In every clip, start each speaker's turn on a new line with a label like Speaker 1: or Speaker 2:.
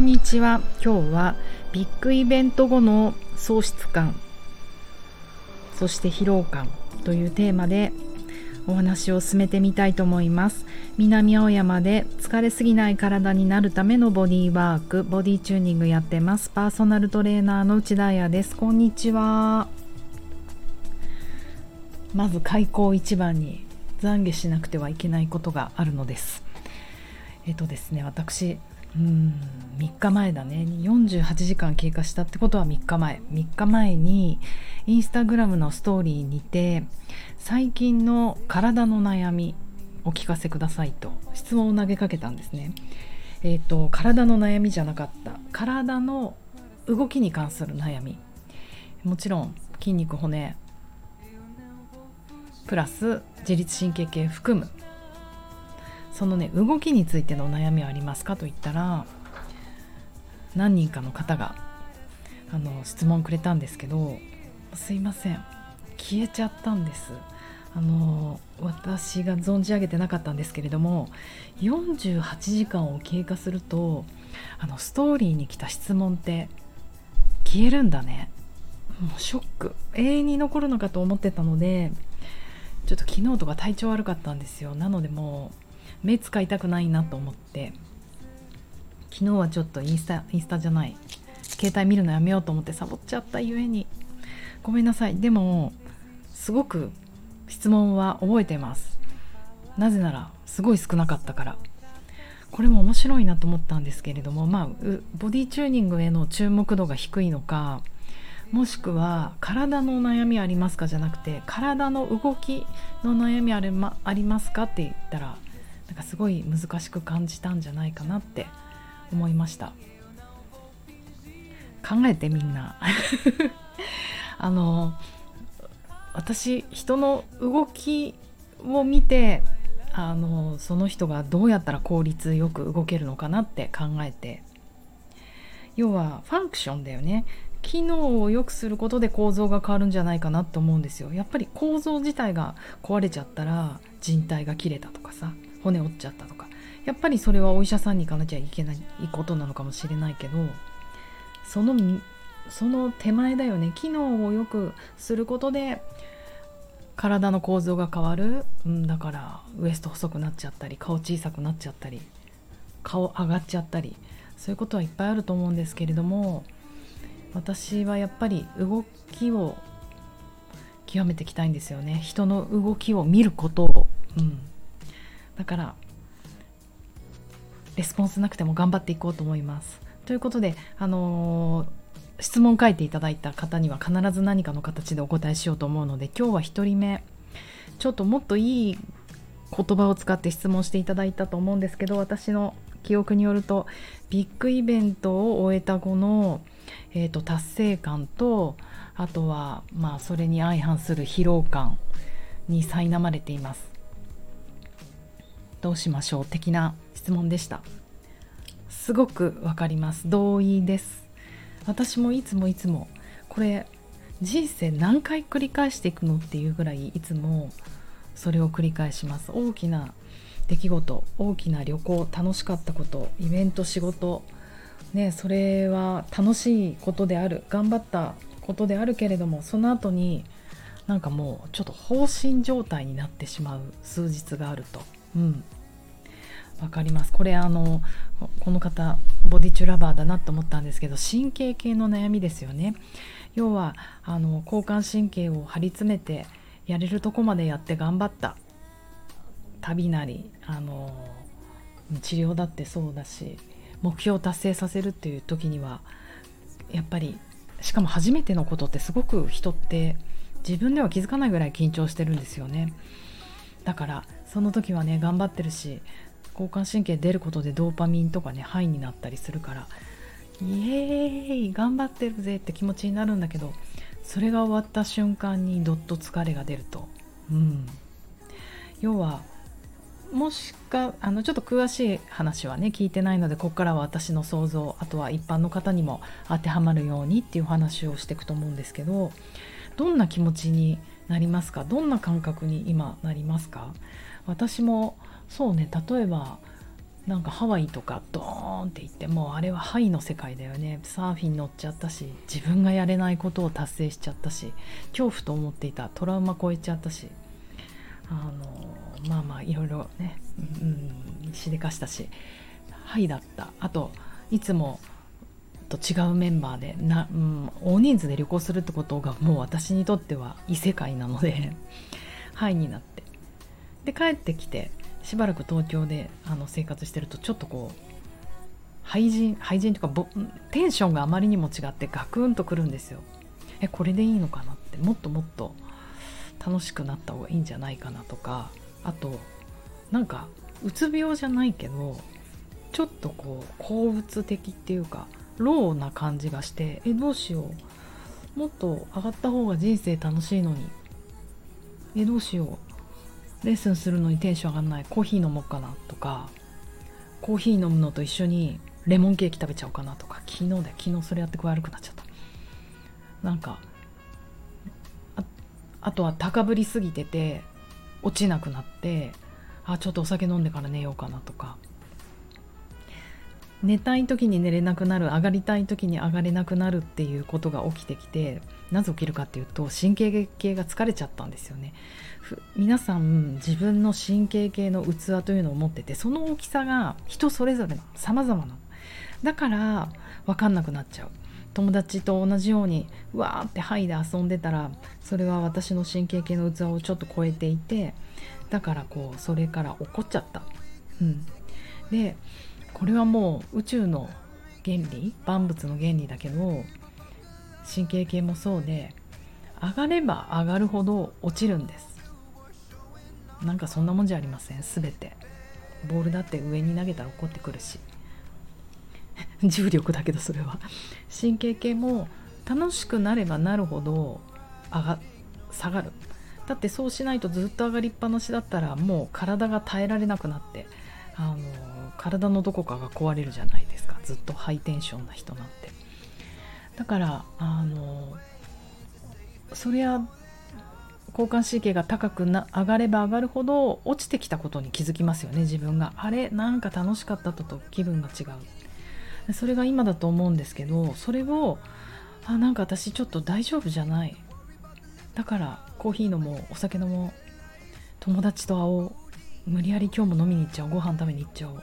Speaker 1: んにちは。今日はビッグイベント後の喪失感そして疲労感というテーマでお話を進めてみたいと思います。南青山で疲れすぎない体になるためのボディワークボディチューニングやってます。パーソナルトレーナーの内田彩です。こんにちは。まず開口一番に懺悔しなくてはいけないことがあるのです。えっとですね私うん3日前だね。48時間経過したってことは3日前。3日前にインスタグラムのストーリーにて最近の体の悩みお聞かせくださいと質問を投げかけたんですね。えっ、と体の悩みじゃなかった。体の動きに関する悩み。もちろん筋肉骨。プラス自律神経系含む。そのね動きについてのお悩みはありますかと言ったら何人かの方があの質問くれたんですけどすいません。消えちゃったんです。あの私が存じ上げてなかったんですけれども48時間を経過するとあのストーリーに来た質問って消えるんだね。もうショック。永遠に残るのかと思ってたのでちょっと昨日とか体調悪かったんですよ。なのでもう目使いたくないなと思って。昨日はちょっとインスタインスタじゃない。携帯見るのやめようと思ってサボっちゃったゆえに。ごめんなさい。でもすごく質問は覚えてます。なぜならすごい少なかったから。これも面白いなと思ったんですけれどもまあボディチューニングへの注目度が低いのかもしくは体の悩みありますかじゃなくて体の動きの悩みあり,、ま、ありますかって言ったらなんかすごい難しく感じたんじゃないかなって思いました。考えてみんな。あの私人の動きを見てあのその人がどうやったら効率よく動けるのかなって考えて。要はファンクションだよね。機能を良くすることで構造が変わるんじゃないかなって思うんですよ。やっぱり構造自体が壊れちゃったら人体が切れたとかさ。骨折っちゃったとか。やっぱりそれはお医者さんに行かなきゃいけないことなのかもしれないけどそのその手前だよね。機能を良くすることで体の構造が変わる、うん、だからウエスト細くなっちゃったり顔小さくなっちゃったり顔上がっちゃったりそういうことはいっぱいあると思うんですけれども私はやっぱり動きを極めていきたいんですよね。人の動きを見ることを、うん、だからレスポンスなくても頑張っていこうと思います。ということであのー質問書いていただいた方には必ず何かの形でお答えしようと思うので今日は1人目。ちょっともっといい言葉を使って質問していただいたと思うんですけど私の記憶によるとビッグイベントを終えた後の、えーと、達成感とあとはまあそれに相反する疲労感に苛まれています。どうしましょう的な質問でした。すごくわかります。同意です。私もいつもいつもこれ人生何回繰り返していくのっていうぐらいいつもそれを繰り返します。大きな出来事大きな旅行楽しかったことイベント仕事ねそれは楽しいことである頑張ったことであるけれどもその後になんかもうちょっと放心状態になってしまう数日があると。うん。わかります。これあのこの方ボディチュラバーだなと思ったんですけど神経系の悩みですよね。要はあの交感神経を張り詰めてやれるとこまでやって頑張った。旅なりあの治療だってそうだし目標を達成させるっていう時にはやっぱりしかも初めてのことってすごく人って自分では気づかないぐらい緊張してるんですよね。だからその時はね頑張ってるし交感神経出ることでドーパミンとかねハイになったりするからイエーイ頑張ってるぜって気持ちになるんだけどそれが終わった瞬間にどっと疲れが出ると、うん、要はもしかあのちょっと詳しい話はね聞いてないのでここからは私の想像あとは一般の方にも当てはまるようにっていう話をしていくと思うんですけどどんな気持ちになりますか？どんな感覚に今なりますか？私もそうね例えばなんかハワイとかドーンって行ってもうあれはハイの世界だよね。サーフィン乗っちゃったし自分がやれないことを達成しちゃったし恐怖と思っていた。トラウマ超えちゃったし。あのまあまあいろいろね、うん、しでかしたしハイだった。あといつもと違うメンバーでな、うん、大人数で旅行するってことがもう私にとっては異世界なのでハイになって。で帰ってきてしばらく東京であの生活してるとちょっとこう廃人廃人というかテンションがあまりにも違ってガクンとくるんですよ。えこれでいいのかなってもっともっと楽しくなった方がいいんじゃないかなとかあとなんかうつ病じゃないけどちょっとこう鉱物的っていうかローな感じがしてえどうしよう。もっと上がった方が人生楽しいのにえどうしよう。レッスンするのにテンション上がんないコーヒー飲もうかなとかコーヒー飲むのと一緒にレモンケーキ食べちゃおうかなとか昨日で昨日それやって悪くなっちゃった。なんかあとは高ぶりすぎてて落ちなくなってあちょっとお酒飲んでから寝ようかなとか寝たい時に寝れなくなる上がりたい時に上がれなくなるっていうことが起きてきてなぜ起きるかっていうと神経系が疲れちゃったんですよね。皆さん自分の神経系の器というのを持っててその大きさが人それぞれの。様々なだから分かんなくなっちゃう。友達と同じようにわーってハイで遊んでたらそれは私の神経系の器をちょっと超えていてだからこうそれから怒っちゃった。うん、でこれはもう宇宙の原理万物の原理だけど神経系もそうで上がれば上がるほど落ちるんです。なんかそんなもんじゃありません。全て。ボールだって上に投げたら落っこってくるし。重力だけどそれは。神経系も楽しくなればなるほど上が下がる。だってそうしないとずっと上がりっぱなしだったらもう体が耐えられなくなってあの体のどこかが壊れるじゃないですか。ずっとハイテンションな人なんて。だからあのそりゃ交感神経が高くな上がれば上がるほど落ちてきたことに気づきますよね自分が。あれなんか楽しかったとと気分が違う。それが今だと思うんですけどそれをあなんか私ちょっと大丈夫じゃない。だからコーヒー飲もうお酒飲もう友達と会おう無理やり今日も飲みに行っちゃおうご飯食べに行っちゃおう。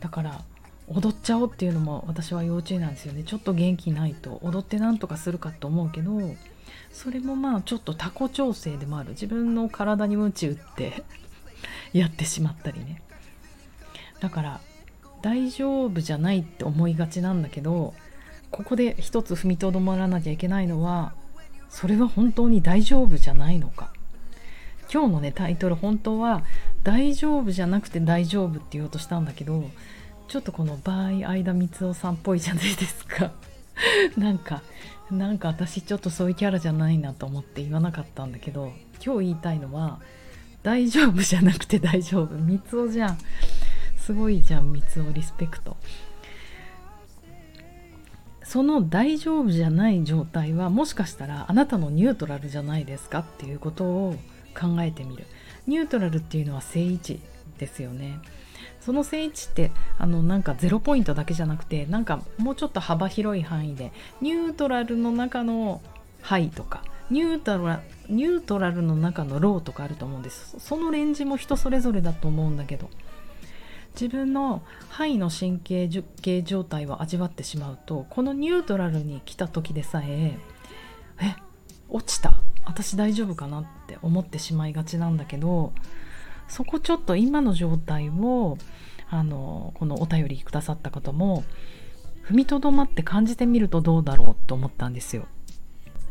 Speaker 1: だから踊っちゃおうっていうのも私は幼稚園なんですよね。ちょっと元気ないと踊ってなんとかするかと思うけどそれもまあちょっとタコ調整でもある。自分の体に鞭打って やってしまったりね。だから大丈夫じゃないって思いがちなんだけどここで一つ踏みとどまらなきゃいけないのはそれは本当に大丈夫じゃないのか。今日のねタイトル本当は「大丈夫じゃなくて大丈夫」って言おうとしたんだけどちょっとこの場合相田光雄さんっぽいじゃないですか。なんかなんか私ちょっとそういうキャラじゃないなと思って言わなかったんだけど今日言いたいのは大丈夫じゃなくて大丈夫。三つじゃん。すごいじゃん三つリスペクト。その大丈夫じゃない状態はもしかしたらあなたのニュートラルじゃないですかっていうことを考えてみる。ニュートラルっていうのは正位置ですよね。その正位置ってあのなんかゼロポイントだけじゃなくてなんかもうちょっと幅広い範囲でニュートラルの中のハイとかニュートラニュートラルの中のローとかあると思うんです。そのレンジも人それぞれだと思うんだけど自分の肺の神経系状態を味わってしまうとこのニュートラルに来た時でさええ落ちた私大丈夫かなって思ってしまいがちなんだけどそこちょっと今の状態をあのこのお便りくださった方も踏みとどまって感じてみるとどうだろうと思ったんですよ。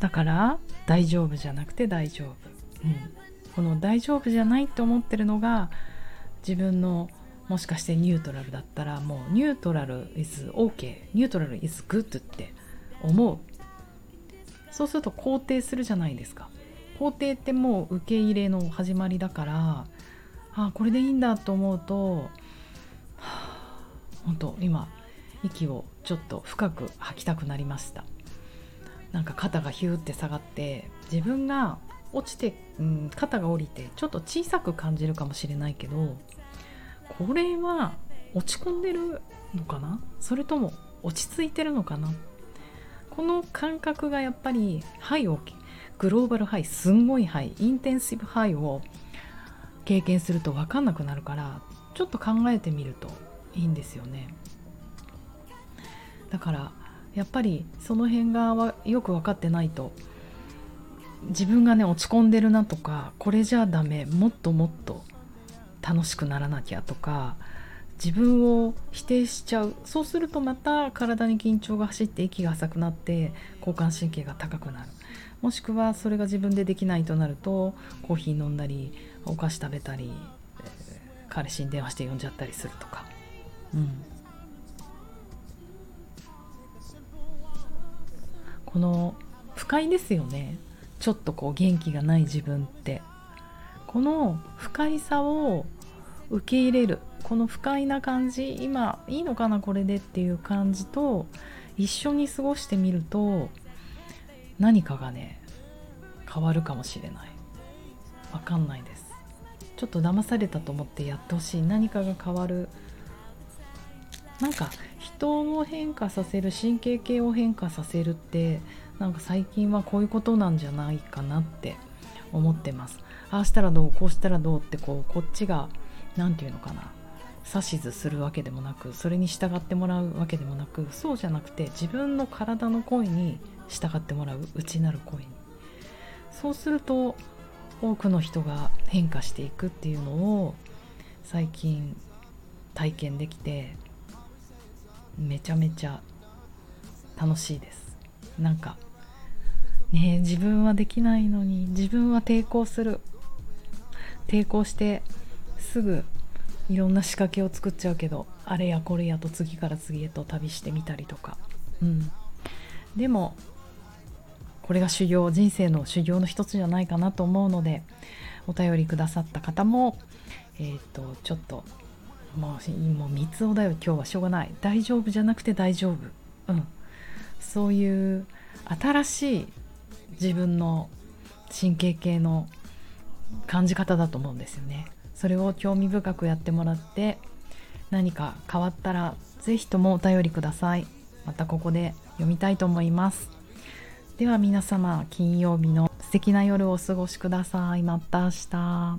Speaker 1: だから大丈夫じゃなくて大丈夫、うん、この大丈夫じゃないって思ってるのが自分のもしかしてニュートラルだったらもうニュートラル is OK ニュートラル is good って思うそうすると肯定するじゃないですか。肯定ってもう受け入れの始まりだからあこれでいいんだと思うと本当今息をちょっと深く吐きたくなりました。なんか肩がヒューって下がって自分が落ちて、うん、肩が降りてちょっと小さく感じるかもしれないけどこれは落ち込んでるのかな？それとも落ち着いてるのかな？この感覚がやっぱり high を global high すんごい high intensive high を経験すると分かんなくなるからちょっと考えてみるといいんですよね。だからやっぱりその辺がよく分かってないと自分がね落ち込んでるなとかこれじゃダメもっともっと楽しくならなきゃとか自分を否定しちゃう。そうするとまた体に緊張が走って息が浅くなって交感神経が高くなる。もしくはそれが自分でできないとなるとコーヒー飲んだりお菓子食べたり、彼氏に電話して呼んじゃったりするとか、うん、この不快ですよね。ちょっとこう元気がない自分って。この不快さを受け入れる。この不快な感じ今いいのかなこれでっていう感じと一緒に過ごしてみると何かがね変わるかもしれない。わかんないです。ちょっと騙されたと思ってやってほしい。何かが変わる。なんか人を変化させる神経系を変化させるってなんか最近はこういうことなんじゃないかなって思ってます。ああしたらどうこうしたらどうってこうこっちが何て言うのかな。指図するわけでもなくそれに従ってもらうわけでもなくそうじゃなくて自分の体の声に従ってもらう内なる声に。そうすると多くの人が変化していくっていうのを最近体験できてめちゃめちゃ楽しいです。なんかね自分はできないのに自分は抵抗する。抵抗してすぐいろんな仕掛けを作っちゃうけどあれやこれやと次から次へと旅してみたりとか。うん。でもこれが修行人生の修行の一つじゃないかなと思うのでお便りくださった方もえっ、ー、とちょっともうもう三つおだよ今日はしょうがない。大丈夫じゃなくて大丈夫。うん。そういう新しい自分の神経系の感じ方だと思うんですよね。それを興味深くやってもらって何か変わったら是非ともお便りください。またここで読みたいと思います。では皆様金曜日の素敵な夜をお過ごしください。また明日。